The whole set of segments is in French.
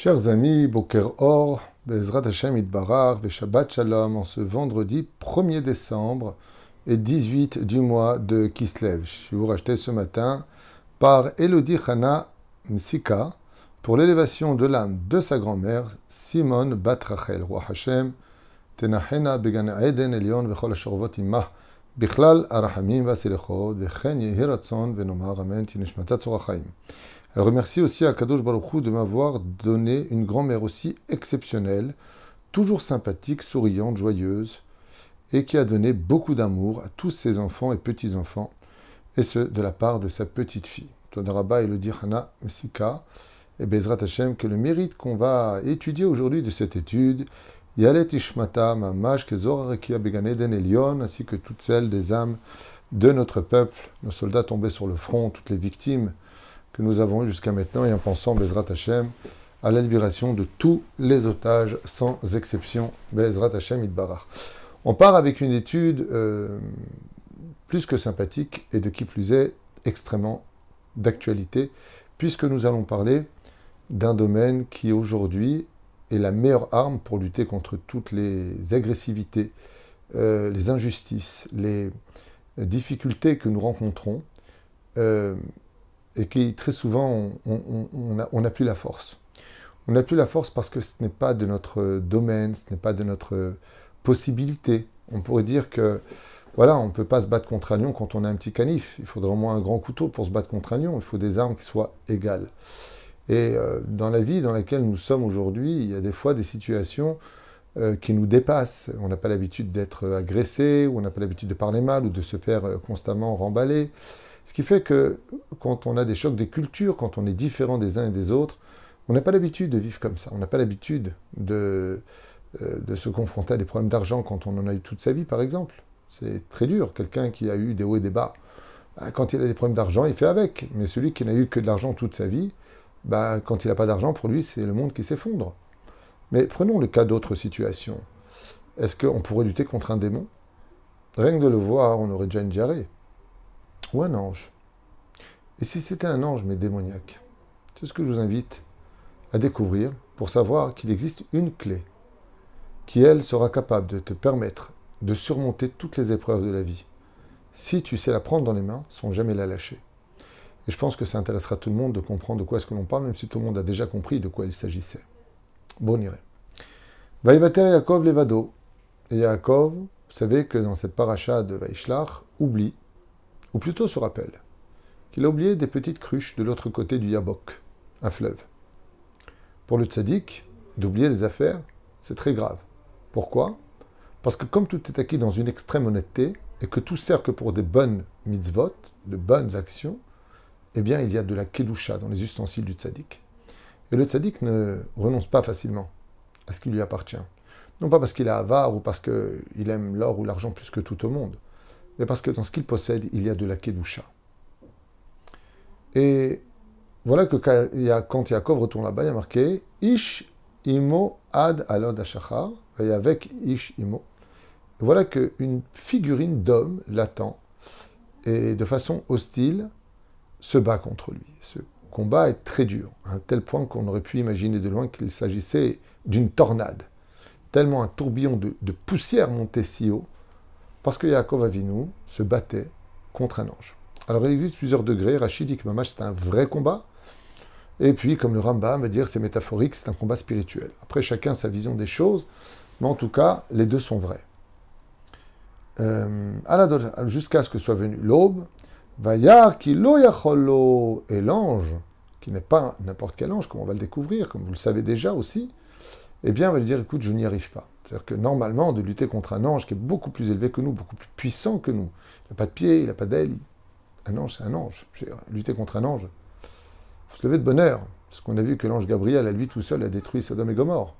Chers amis, Boker Or, Bezrat Hashem Idbarar, Shabbat Shalom, en ce vendredi 1er décembre et 18 du mois de Kislev. Je vous racheté ce matin par Elodie Hana Msika pour l'élévation de l'âme de sa grand-mère, Simone Batrachel, Roi Hashem, Tenachena Began Eden Elion Vechol Ashorvot Imah, Bichlal Arahamim Vasilechot, Vechen Yehiratzon Venomar Amen Tinishmatat Zorachaim. Elle remercie aussi à Kadosh Baruchou de m'avoir donné une grand-mère aussi exceptionnelle, toujours sympathique, souriante, joyeuse, et qui a donné beaucoup d'amour à tous ses enfants et petits-enfants, et ce, de la part de sa petite fille. Todaraba et le Hana Mesika, et Bezrat Hashem, que le mérite qu'on va étudier aujourd'hui de cette étude, Yalet Ishmata, Mamash, Kezor Rekia Beganeden Elion, ainsi que toutes celles des âmes de notre peuple, nos soldats tombés sur le front, toutes les victimes, que nous avons eu jusqu'à maintenant et en pensant, Bezrat Hashem, à la libération de tous les otages, sans exception, Bezrat Hashem Idbarar. On part avec une étude euh, plus que sympathique et de qui plus est extrêmement d'actualité, puisque nous allons parler d'un domaine qui aujourd'hui est la meilleure arme pour lutter contre toutes les agressivités, euh, les injustices, les difficultés que nous rencontrons. Euh, et qui très souvent on n'a plus la force. On n'a plus la force parce que ce n'est pas de notre domaine, ce n'est pas de notre possibilité. On pourrait dire que voilà, on ne peut pas se battre contre un lion quand on a un petit canif. Il faudrait au moins un grand couteau pour se battre contre un lion. Il faut des armes qui soient égales. Et euh, dans la vie dans laquelle nous sommes aujourd'hui, il y a des fois des situations euh, qui nous dépassent. On n'a pas l'habitude d'être agressé, ou on n'a pas l'habitude de parler mal, ou de se faire euh, constamment remballer. Ce qui fait que quand on a des chocs des cultures, quand on est différent des uns et des autres, on n'a pas l'habitude de vivre comme ça. On n'a pas l'habitude de, euh, se confronter à des problèmes d'argent quand on en a eu toute sa vie, par exemple. C'est très dur. Quelqu'un qui a eu des hauts et des bas, bah, quand il a des problèmes d'argent, il fait avec. Mais celui qui n'a eu que de l'argent toute sa vie, bah, quand il n'a pas d'argent, pour lui, c'est le monde qui s'effondre. Mais prenons le cas d'autres situations. Est-ce qu'on pourrait lutter contre un démon? Rien que de le voir, on aurait déjà une diarrhée ou un ange. Et si c'était un ange mais démoniaque C'est ce que je vous invite à découvrir pour savoir qu'il existe une clé qui, elle, sera capable de te permettre de surmonter toutes les épreuves de la vie. Si tu sais la prendre dans les mains, sans jamais la lâcher. Et je pense que ça intéressera tout le monde de comprendre de quoi est-ce que l'on parle, même si tout le monde a déjà compris de quoi il s'agissait. Bon, irait. Vaïvater Yaakov Levado. Et Yaakov, vous savez que dans cette paracha de Vaishlach, oublie ou plutôt se rappelle, qu'il a oublié des petites cruches de l'autre côté du Yabok, un fleuve. Pour le tzaddik, d'oublier des affaires, c'est très grave. Pourquoi? Parce que comme tout est acquis dans une extrême honnêteté, et que tout sert que pour des bonnes mitzvot, de bonnes actions, eh bien il y a de la kedusha dans les ustensiles du tzaddik. Et le tzaddik ne renonce pas facilement à ce qui lui appartient. Non pas parce qu'il est avare ou parce qu'il aime l'or ou l'argent plus que tout au monde, mais parce que dans ce qu'il possède, il y a de la Kedusha. Et voilà que quand Yaakov retourne là-bas, il y a marqué Ish imo ad alod ashachar, et avec Ish imo. Voilà qu'une figurine d'homme l'attend et de façon hostile se bat contre lui. Ce combat est très dur, à un tel point qu'on aurait pu imaginer de loin qu'il s'agissait d'une tornade. Tellement un tourbillon de poussière montait si haut parce que Yaakov Avinu se battait contre un ange. Alors il existe plusieurs degrés. Rachid dit que Mamash c'est un vrai combat. Et puis, comme le Rambam va dire, c'est métaphorique, c'est un combat spirituel. Après, chacun sa vision des choses, mais en tout cas, les deux sont vrais. Euh, jusqu'à ce que soit venu l'aube, Vayar ki et l'ange, qui n'est pas n'importe quel ange, comme on va le découvrir, comme vous le savez déjà aussi, eh bien, on va lui dire, écoute, je n'y arrive pas. C'est-à-dire que normalement, de lutter contre un ange qui est beaucoup plus élevé que nous, beaucoup plus puissant que nous, il n'a pas de pied, il n'a pas d'aile, un ange, c'est un ange. Lutter contre un ange, il faut se lever de bonheur. Parce qu'on a vu que l'ange Gabriel, à lui tout seul, a détruit Sodome et Gomorre.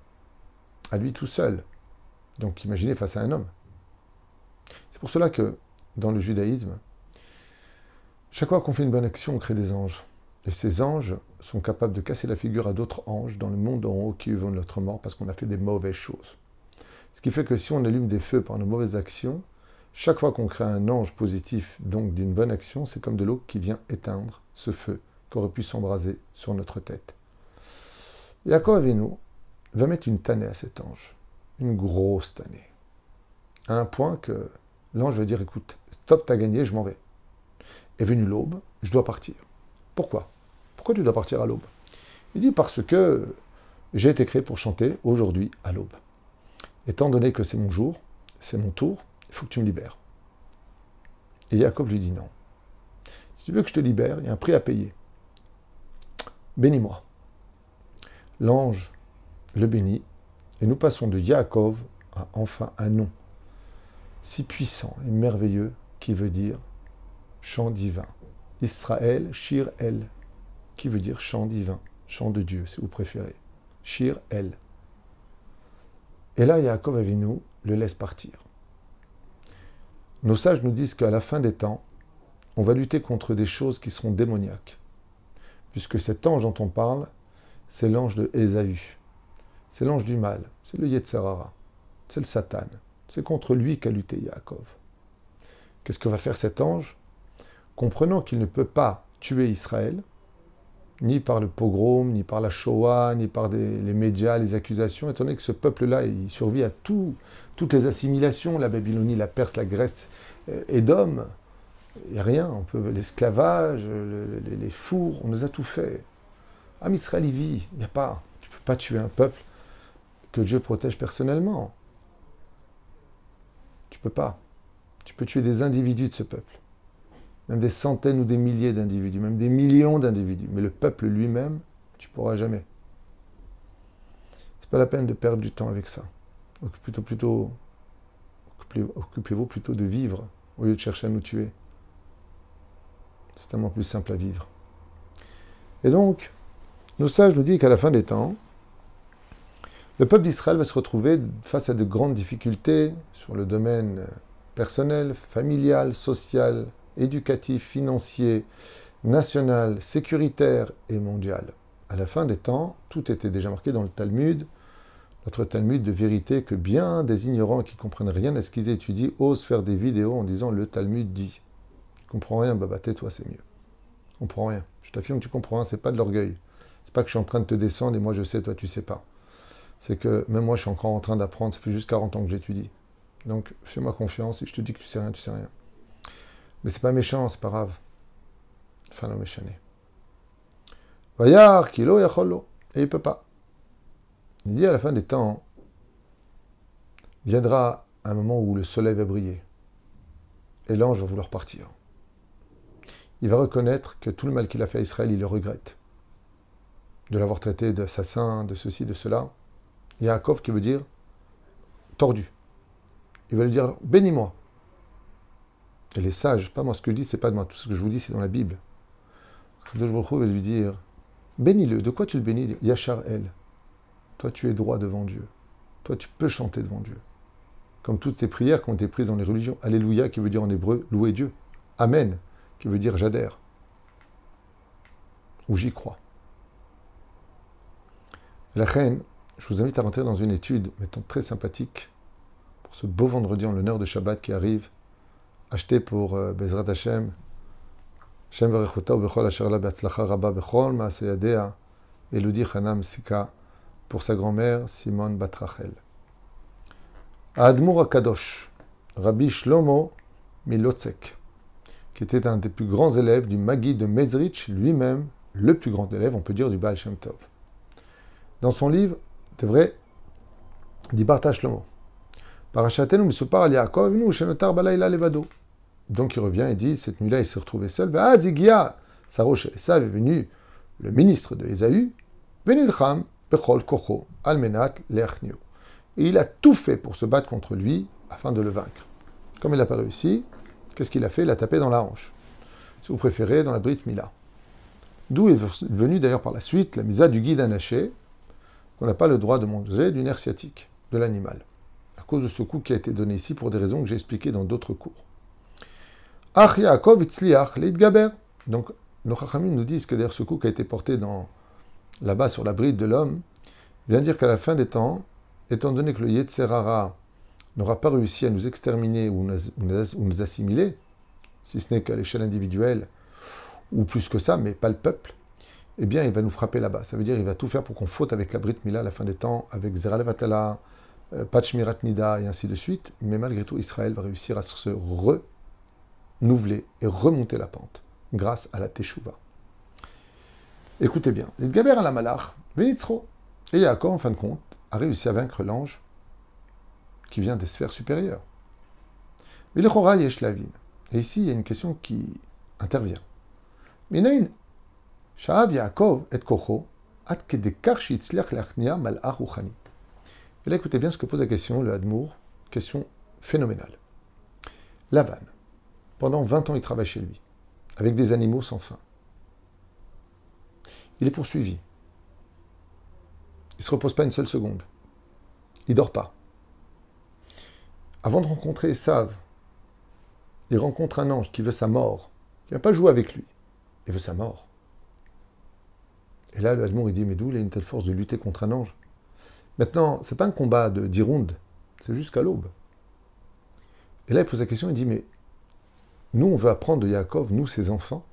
À lui tout seul. Donc imaginez face à un homme. C'est pour cela que, dans le judaïsme, chaque fois qu'on fait une bonne action, on crée des anges. Et ces anges sont capables de casser la figure à d'autres anges dans le monde en haut qui vont notre mort parce qu'on a fait des mauvaises choses. Ce qui fait que si on allume des feux par nos mauvaises actions, chaque fois qu'on crée un ange positif, donc d'une bonne action, c'est comme de l'eau qui vient éteindre ce feu qui aurait pu s'embraser sur notre tête. Yaakov nous va mettre une tannée à cet ange, une grosse tannée, à un point que l'ange va dire écoute, stop, t'as gagné, je m'en vais. Est venue l'aube, je dois partir. Pourquoi? Pourquoi tu dois partir à l'aube? Il dit parce que j'ai été créé pour chanter aujourd'hui à l'aube. Étant donné que c'est mon jour, c'est mon tour, il faut que tu me libères. Et Yaakov lui dit non. Si tu veux que je te libère, il y a un prix à payer. Bénis-moi. L'ange le bénit, et nous passons de Yaakov à enfin un nom si puissant et merveilleux qui veut dire chant divin. Israël, Shir El, qui veut dire chant divin, chant de Dieu, si vous préférez. Shir El. Et là, Yaakov Avinu le laisse partir. Nos sages nous disent qu'à la fin des temps, on va lutter contre des choses qui seront démoniaques. Puisque cet ange dont on parle, c'est l'ange de Ésaü. C'est l'ange du mal, c'est le Yetzerara, c'est le Satan. C'est contre lui qu'a lutté Yaakov. Qu'est-ce que va faire cet ange? Comprenant qu'il ne peut pas tuer Israël, ni par le pogrom, ni par la Shoah, ni par les médias, les accusations, étant donné que ce peuple-là, il survit à tout, toutes les assimilations, la Babylonie, la Perse, la Grèce, Édom, il n'y a rien, on peut l'esclavage, les, fours, on nous a tout fait. Am Israël il vit, il n'y a pas, tu ne peux pas tuer un peuple que Dieu protège personnellement. Tu peux pas. Tu peux tuer des individus de ce peuple. Même des centaines ou des milliers d'individus, même des millions d'individus. Mais le peuple lui-même, tu pourras jamais. C'est pas la peine de perdre du temps avec ça. Plutôt, plutôt, occupez-vous plutôt de vivre au lieu de chercher à nous tuer. C'est tellement plus simple à vivre. Et donc, nos sages nous disent qu'à la fin des temps, le peuple d'Israël va se retrouver face à de grandes difficultés sur le domaine personnel, familial, social, éducatif, financier, national, sécuritaire et mondial. À la fin des temps, tout était déjà marqué dans le Talmud, notre Talmud de vérité que bien des ignorants qui comprennent rien à ce qu'ils étudient osent faire des vidéos en disant le Talmud dit. Tu comprends rien, bah, tais-toi, c'est mieux. Tu comprends rien. Je t'affirme, tu comprends rien, c'est pas de l'orgueil. C'est pas que je suis en train de te descendre et moi je sais, toi tu sais pas c'est que même moi, je suis encore en train d'apprendre. Ça fait juste 40 ans que j'étudie. Donc, fais-moi confiance. Si je te dis que tu sais rien, tu sais rien. Mais c'est pas méchant, c'est pas grave. Enfin, non, méchané. Vayar, kilo, yacholo. Et il peut pas. Il dit à la fin des temps, viendra un moment où le soleil va briller. Et l'ange va vouloir partir. Il va reconnaître que tout le mal qu'il a fait à Israël, il le regrette. De l'avoir traité d'assassin, de ceci, de cela. Yaakov qui veut dire tordu. Il va lui dire bénis-moi. Et les sages, pas moi, ce que je dis, c'est pas de moi, tout ce que je vous dis, c'est dans la Bible. je va lui dire bénis-le. De quoi tu le bénis? Yachar El. Toi, tu es droit devant Dieu. Toi, tu peux chanter devant Dieu. Comme toutes ces prières qui ont été prises dans les religions. Alléluia, qui veut dire en hébreu louer Dieu. Amen, qui veut dire j'adhère. Ou j'y crois. La reine, je vous invite à rentrer dans une étude, mettons très sympathique, pour ce beau vendredi en l'honneur de Shabbat qui arrive, acheté pour Bezrat Hashem, Shem Verechota Bechol Asher La Beatzlacha Rabba Bechol Maaseyadea, Elodie Hanam Sika, pour sa grand-mère Simone Batrachel. Admour Akadosh, Rabbi Shlomo Milotzek, qui était un des plus grands élèves du Magi de Mezrich, lui-même le plus grand élève, on peut dire, du Baal Shem Tov. Dans son livre c'est vrai, dit Barta Shlomo. Donc il revient et dit cette nuit-là il s'est retrouvé seul. Sarosh Esav est venu le ministre de Esaü, Benilcham bechol kocho almenat leachniu. Et il a tout fait pour se battre contre lui afin de le vaincre. Comme il n'a pas réussi, qu'est-ce qu'il a fait? Il a tapé dans la hanche. Si vous préférez, dans la Brit Mila. D'où est venu d'ailleurs par la suite la misa du guide anaché, qu'on n'a pas le droit de manger du nerf sciatique de l'animal, cause de ce coup qui a été donné ici pour des raisons que j'ai expliquées dans d'autres cours. Ach Yaakov Gaber. Donc, nos Chachamim nous disent que d'ailleurs ce coup qui a été porté là-bas sur la bride de l'homme, vient dire qu'à la fin des temps, étant donné que le Yetzerara n'aura pas réussi à nous exterminer ou nous assimiler, si ce n'est qu'à l'échelle individuelle, ou plus que ça, mais pas le peuple, eh bien, il va nous frapper là-bas. Ça veut dire qu'il va tout faire pour qu'on faute avec la Brit Mila à la fin des temps, avec Zeralevatala, Pachmirat Nida et ainsi de suite. Mais malgré tout, Israël va réussir à se renouveler et remonter la pente grâce à la Teshuvah. Écoutez bien, à la Malach, Venitzro. Et Yaakov, en fin de compte, a réussi à vaincre l'ange qui vient des sphères supérieures. Mais le Chora Yeshlavin. Et ici, il y a une question qui intervient. Minain, Shaav Yaakov et Kocho, at kedekar lachnia malach ruchani. Et là, écoutez bien ce que pose la question, le Hadmour, question phénoménale. Lavan, pendant 20 ans, il travaille chez lui, avec des animaux sans fin. Il est poursuivi. Il ne se repose pas une seule seconde. Il dort pas. Avant de rencontrer Sav, il rencontre un ange qui veut sa mort. Il ne va pas jouer avec lui. Il veut sa mort. Et là, le Hadmour, il dit, mais d'où il a une telle force de lutter contre un ange? Maintenant, c'est pas un combat de 10 rounds, c'est jusqu'à l'aube. Et là, il pose la question, il dit, mais nous, on veut apprendre de Yaakov, nous, ses enfants,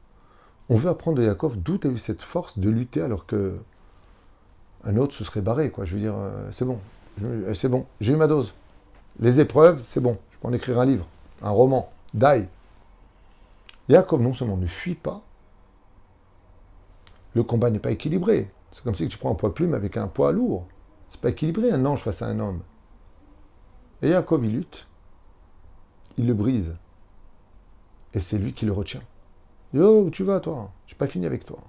on veut apprendre de Yaakov d'où as eu cette force de lutter alors que un autre se serait barré, quoi. Je veux dire, euh, c'est bon, euh, c'est bon, j'ai eu ma dose. Les épreuves, c'est bon, je peux en écrire un livre, un roman, die. Yaakov, non seulement ne fuit pas, le combat n'est pas équilibré. C'est comme si tu prends un poids plume avec un poids lourd. C'est pas équilibré un ange face à un homme. Et Yaakov, il lutte. Il le brise. Et c'est lui qui le retient. Yo, où tu vas, toi J'ai pas fini avec toi.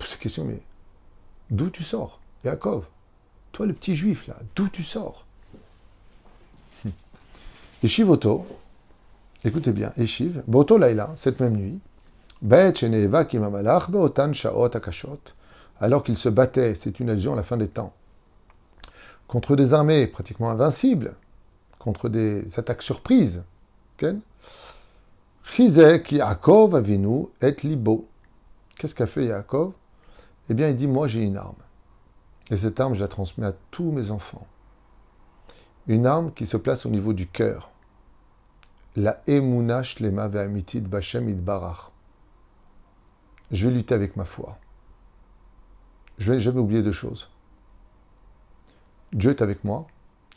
La question, mais d'où tu sors Yaakov, toi le petit juif là, d'où tu sors? Et Shivoto, écoutez bien, Eshiv, Boto Laila, cette même nuit, alors qu'il se battait, c'est une allusion à la fin des temps, contre des armées pratiquement invincibles, contre des attaques surprises. Yaakov et Libo. Qu'est-ce qu'a fait Yaakov? Eh bien, il dit Moi, j'ai une arme. Et cette arme, je la transmets à tous mes enfants. Une arme qui se place au niveau du cœur. La Emunash Lema Ve'amitit Bashem Idbarach je vais lutter avec ma foi. Je vais jamais oublier deux choses. Dieu est avec moi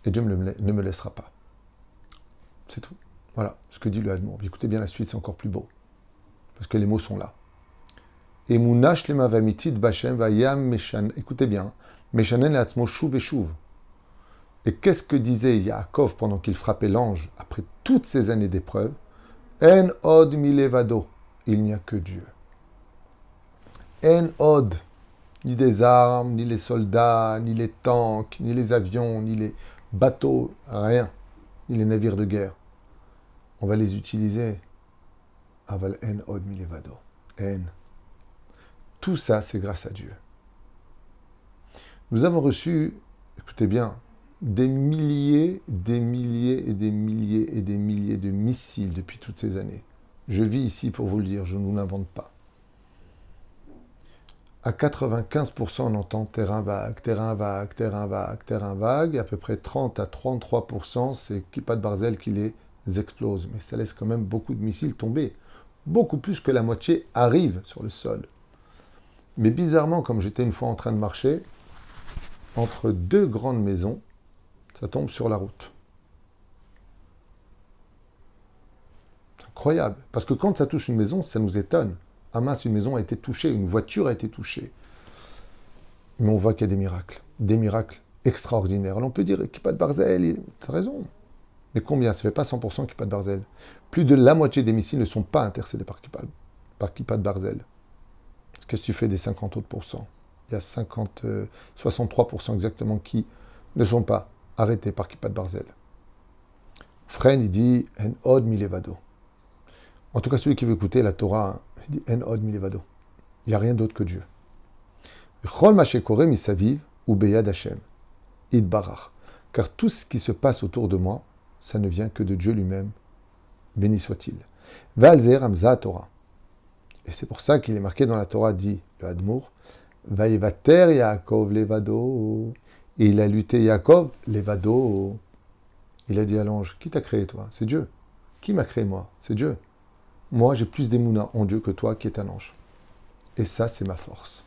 et Dieu ne me laissera pas. C'est tout. Voilà ce que dit le Hadmour. Écoutez bien la suite, c'est encore plus beau. Parce que les mots sont là. Et Écoutez bien. Et qu'est-ce que disait Yaakov pendant qu'il frappait l'ange après toutes ces années d'épreuve En od milevado. Il n'y a que Dieu. En od, ni des armes, ni les soldats, ni les tanks, ni les avions, ni les bateaux, rien, ni les navires de guerre. On va les utiliser. Aval en od milevado. En. Tout ça, c'est grâce à Dieu. Nous avons reçu, écoutez bien, des milliers, des milliers et des milliers et des milliers de missiles depuis toutes ces années. Je vis ici pour vous le dire, je ne vous l'invente pas à 95%, on entend terrain vague, terrain vague, terrain vague, terrain vague. À peu près 30 à 33%, c'est pas de Barzel qui les explose. Mais ça laisse quand même beaucoup de missiles tomber. Beaucoup plus que la moitié arrive sur le sol. Mais bizarrement, comme j'étais une fois en train de marcher, entre deux grandes maisons, ça tombe sur la route. Incroyable. Parce que quand ça touche une maison, ça nous étonne. Ah mince, une maison a été touchée, une voiture a été touchée. Mais on voit qu'il y a des miracles, des miracles extraordinaires. Alors on peut dire pas de Barzel, tu as raison. Mais combien? Ça fait pas 100% pas de Barzel. Plus de la moitié des missiles ne sont pas intercédés par Kippa, par de Barzel. Qu'est-ce que tu fais des 50 autres pourcents Il y a 50, 63% euh, exactement qui ne sont pas arrêtés par Kippa de Barzel. Fren, il dit En od milevado. En tout cas, celui qui veut écouter la Torah, il dit En od. Il n'y a rien d'autre que Dieu. ou beyad Hashem. Car tout ce qui se passe autour de moi, ça ne vient que de Dieu lui-même. Béni soit-il. Torah. Et c'est pour ça qu'il est marqué dans la Torah, dit le Hadmour, Vaïvater Yaakov levado. Et il a lutté Yaakov levado. Il a dit à l'ange, qui t'a créé toi? C'est Dieu. Qui m'a créé moi? C'est Dieu. Moi, j'ai plus d'émouna en Dieu que toi qui es un ange. Et ça, c'est ma force.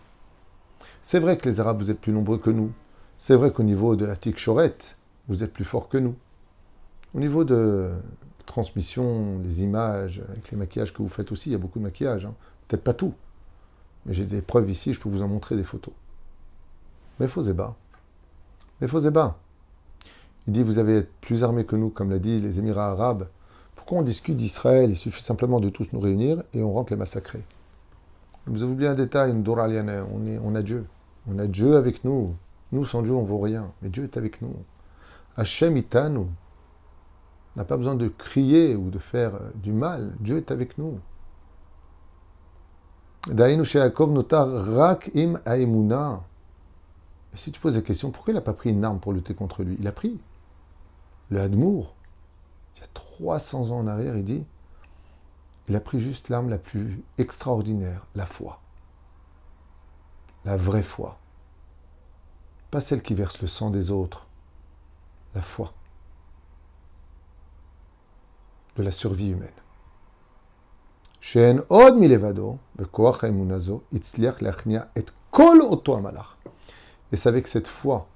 C'est vrai que les Arabes, vous êtes plus nombreux que nous. C'est vrai qu'au niveau de la chorette, vous êtes plus fort que nous. Au niveau de transmission, les images, avec les maquillages que vous faites aussi, il y a beaucoup de maquillage. Hein. Peut-être pas tout. Mais j'ai des preuves ici, je peux vous en montrer des photos. Mais faux bas. Mais faux bas. Il dit, vous avez plus armés que nous, comme l'a dit les Émirats arabes. Pourquoi on discute d'Israël Il suffit simplement de tous nous réunir et on rentre les massacrer. Vous avez oublié un détail, une on, a Dieu. On a Dieu avec nous. Nous, sans Dieu, on ne vaut rien. Mais Dieu est avec nous. Hachem itanu. N'a pas besoin de crier ou de faire euh, du mal. Dieu est avec nous. rak im Et si tu poses la question, pourquoi il n'a pas pris une arme pour lutter contre lui? Il a pris. Le Hadmour, il y a 300 ans en arrière, il dit il a pris juste l'arme la plus extraordinaire, la foi. La vraie foi. Pas celle qui verse le sang des autres. La foi. De la survie humaine. et Et c'est avec cette foi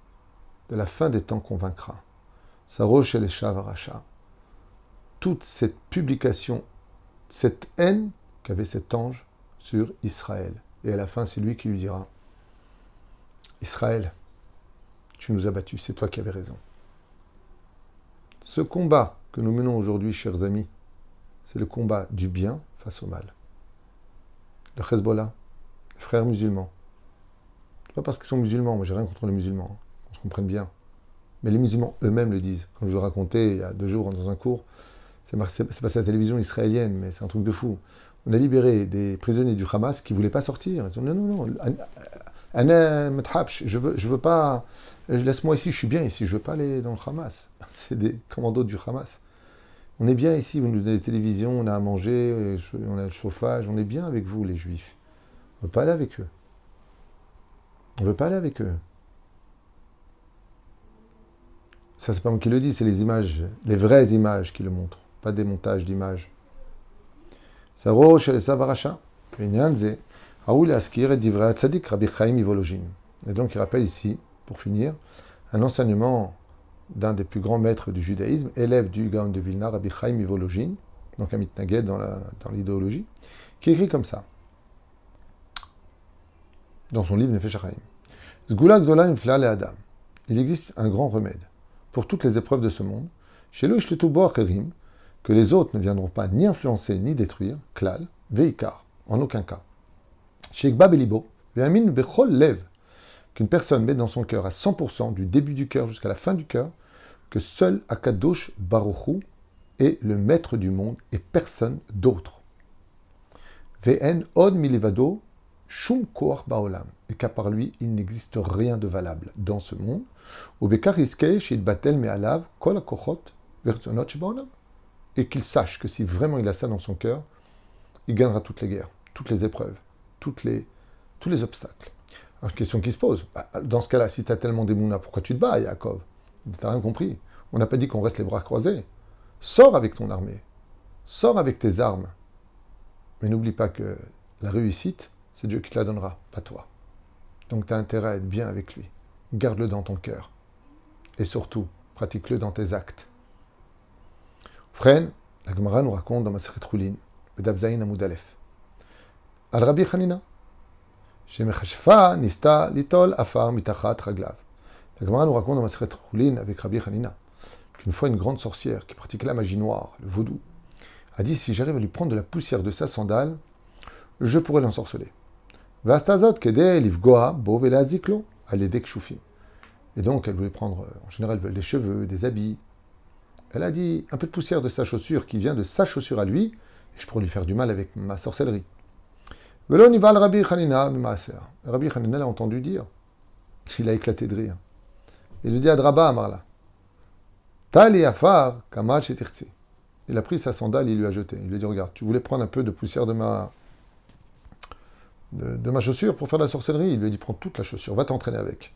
de la fin des temps qu'on vaincra. Sarosh el Toute cette publication cette haine qu'avait cet ange sur Israël. Et à la fin, c'est lui qui lui dira, Israël, tu nous as battus, c'est toi qui avais raison. Ce combat que nous menons aujourd'hui, chers amis, c'est le combat du bien face au mal. Le Hezbollah, les frères musulmans, pas parce qu'ils sont musulmans, moi j'ai rien contre les musulmans, hein, on se comprenne bien. Mais les musulmans eux-mêmes le disent. Comme je vous racontais il y a deux jours dans un cours, c'est passé à la télévision israélienne, mais c'est un truc de fou. On a libéré des prisonniers du Hamas qui ne voulaient pas sortir. non, non, non. Je veux, je veux pas. Laisse-moi ici, je suis bien ici, je veux pas aller dans le Hamas. C'est des commandos du Hamas. On est bien ici, vous nous donnez des télévisions, on a à manger, on a le chauffage, on est bien avec vous, les juifs. On ne veut pas aller avec eux. On ne veut pas aller avec eux. Ça, c'est pas moi qui le dis, c'est les images, les vraies images qui le montrent pas des montages d'images. Et donc il rappelle ici, pour finir, un enseignement d'un des plus grands maîtres du judaïsme, élève du Gaon de Vilna, Rabbi Chaim Ivologin, donc un mitnaged dans l'idéologie, qui écrit comme ça, dans son livre Nefesh Adam. Il existe un grand remède pour toutes les épreuves de ce monde. Chez le que les autres ne viendront pas ni influencer ni détruire, klal, veikar, en aucun cas. Sheikh Babelibo, bechol lev, qu'une personne met dans son cœur à 100% du début du cœur jusqu'à la fin du cœur, que seul Akadosh Baruchu est le maître du monde et personne d'autre. Vn od milivado shum baolam, et qu'à part lui, il n'existe rien de valable dans ce monde. shid batel me'alav kol akochot baolam et qu'il sache que si vraiment il a ça dans son cœur, il gagnera toutes les guerres, toutes les épreuves, tous les obstacles. Alors, question qui se pose, bah, dans ce cas-là, si tu as tellement des mounas, pourquoi tu te bats, Yaakov Tu n'as rien compris. On n'a pas dit qu'on reste les bras croisés. Sors avec ton armée. Sors avec tes armes. Mais n'oublie pas que la réussite, c'est Dieu qui te la donnera, pas toi. Donc tu as intérêt à être bien avec lui. Garde-le dans ton cœur. Et surtout, pratique-le dans tes actes. Frère, la Gemara nous raconte dans Maseret Choulin, Bedavzaïn Amoudalef, al Rabbi Hanina, Shemechashfa nista litol afar mitachat raglav. La Gemara nous raconte dans Maseret Choulin avec Rabbi Hanina qu'une fois une grande sorcière qui pratiquait la magie noire, le vaudou, a dit si j'arrive à lui prendre de la poussière de sa sandale, je pourrais l'ensorceler. Vastazot kede livgoa bo velaziklo shufim. Et donc elle voulait prendre, en général, des cheveux, des habits, elle a dit un peu de poussière de sa chaussure qui vient de sa chaussure à lui, et je pourrais lui faire du mal avec ma sorcellerie. Rabbi Rabbi Hanina l'a entendu dire. Il a éclaté de rire. Il lui dit à Draba Amarla Tali Afar Kamal Il a pris sa sandale, il lui a jeté. Il lui a dit Regarde, tu voulais prendre un peu de poussière de ma, de, ma chaussure pour faire de la sorcellerie? Il lui a dit Prends toute la chaussure, va t'entraîner avec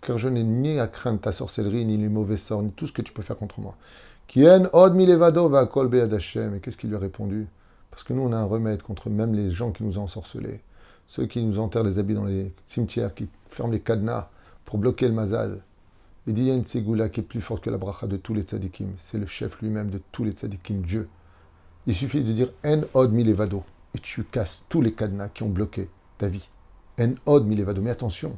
car je n'ai ni à craindre ta sorcellerie, ni les mauvais sorts, ni tout ce que tu peux faire contre moi. Kien od milevado va kol Et qu'est-ce qu'il lui a répondu? Parce que nous, on a un remède contre même les gens qui nous ont ensorcelés. ceux qui nous enterrent les habits dans les cimetières, qui ferment les cadenas pour bloquer le mazal. Il dit il y a une ségoula qui est plus forte que la bracha de tous les tzadikim. C'est le chef lui-même de tous les tzadikim, Dieu. Il suffit de dire En od milevado et tu casses tous les cadenas qui ont bloqué ta vie. En od milevado. Mais attention,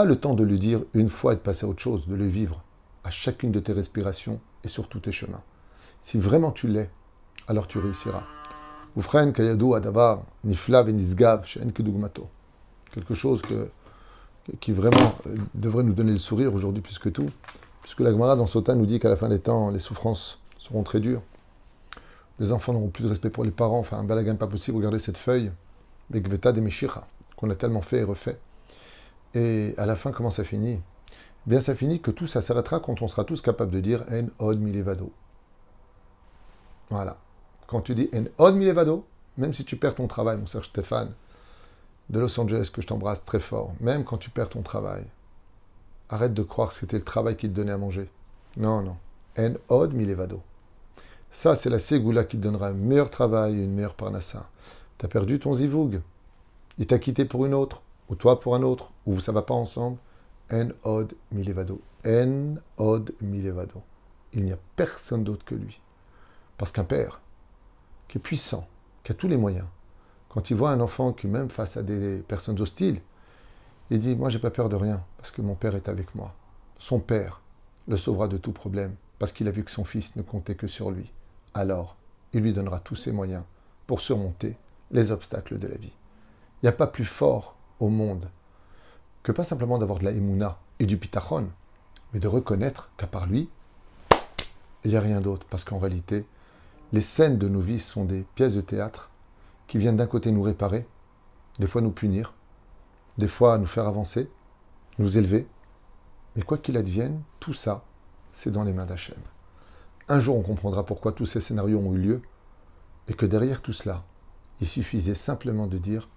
pas le temps de le dire une fois et de passer à autre chose, de le vivre à chacune de tes respirations et sur tous tes chemins. Si vraiment tu l'es, alors tu réussiras. adavar nifla Quelque chose que, qui vraiment euh, devrait nous donner le sourire aujourd'hui plus que tout, puisque la Gemara dans Sota nous dit qu'à la fin des temps, les souffrances seront très dures. Les enfants n'auront plus de respect pour les parents, enfin un balagan pas possible. Regardez cette feuille, Begveta de Meshira, qu'on a tellement fait et refait. Et à la fin, comment ça finit? Eh Bien, ça finit que tout ça s'arrêtera quand on sera tous capables de dire En od milevado. Voilà. Quand tu dis En od milevado, même si tu perds ton travail, mon cher Stéphane, de Los Angeles, que je t'embrasse très fort, même quand tu perds ton travail, arrête de croire que c'était le travail qui te donnait à manger. Non, non. En od milevado. Ça, c'est la ségoula qui te donnera un meilleur travail, une meilleure parnassa. Tu as perdu ton zivoug. Il t'a quitté pour une autre, ou toi pour un autre, ou ça va pas ensemble. En od milevado. En od milevado. Il n'y a personne d'autre que lui. Parce qu'un père qui est puissant, qui a tous les moyens, quand il voit un enfant qui, même face à des personnes hostiles, il dit Moi, j'ai pas peur de rien, parce que mon père est avec moi. Son père le sauvera de tout problème, parce qu'il a vu que son fils ne comptait que sur lui. Alors, il lui donnera tous ses moyens pour surmonter les obstacles de la vie. Il n'y a pas plus fort au monde que pas simplement d'avoir de la émouna et du pitachon, mais de reconnaître qu'à part lui, il n'y a rien d'autre. Parce qu'en réalité, les scènes de nos vies sont des pièces de théâtre qui viennent d'un côté nous réparer, des fois nous punir, des fois nous faire avancer, nous élever. Mais quoi qu'il advienne, tout ça, c'est dans les mains d'Hachem. Un jour, on comprendra pourquoi tous ces scénarios ont eu lieu et que derrière tout cela, il suffisait simplement de dire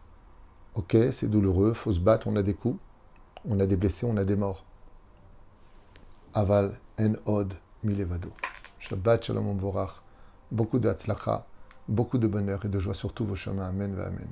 Ok, c'est douloureux, faut se battre, on a des coups, on a des blessés, on a des morts. Aval en od milevado. Shabbat shalom vorach. Beaucoup de beaucoup de bonheur et de joie sur tous vos chemins. Amen, amen.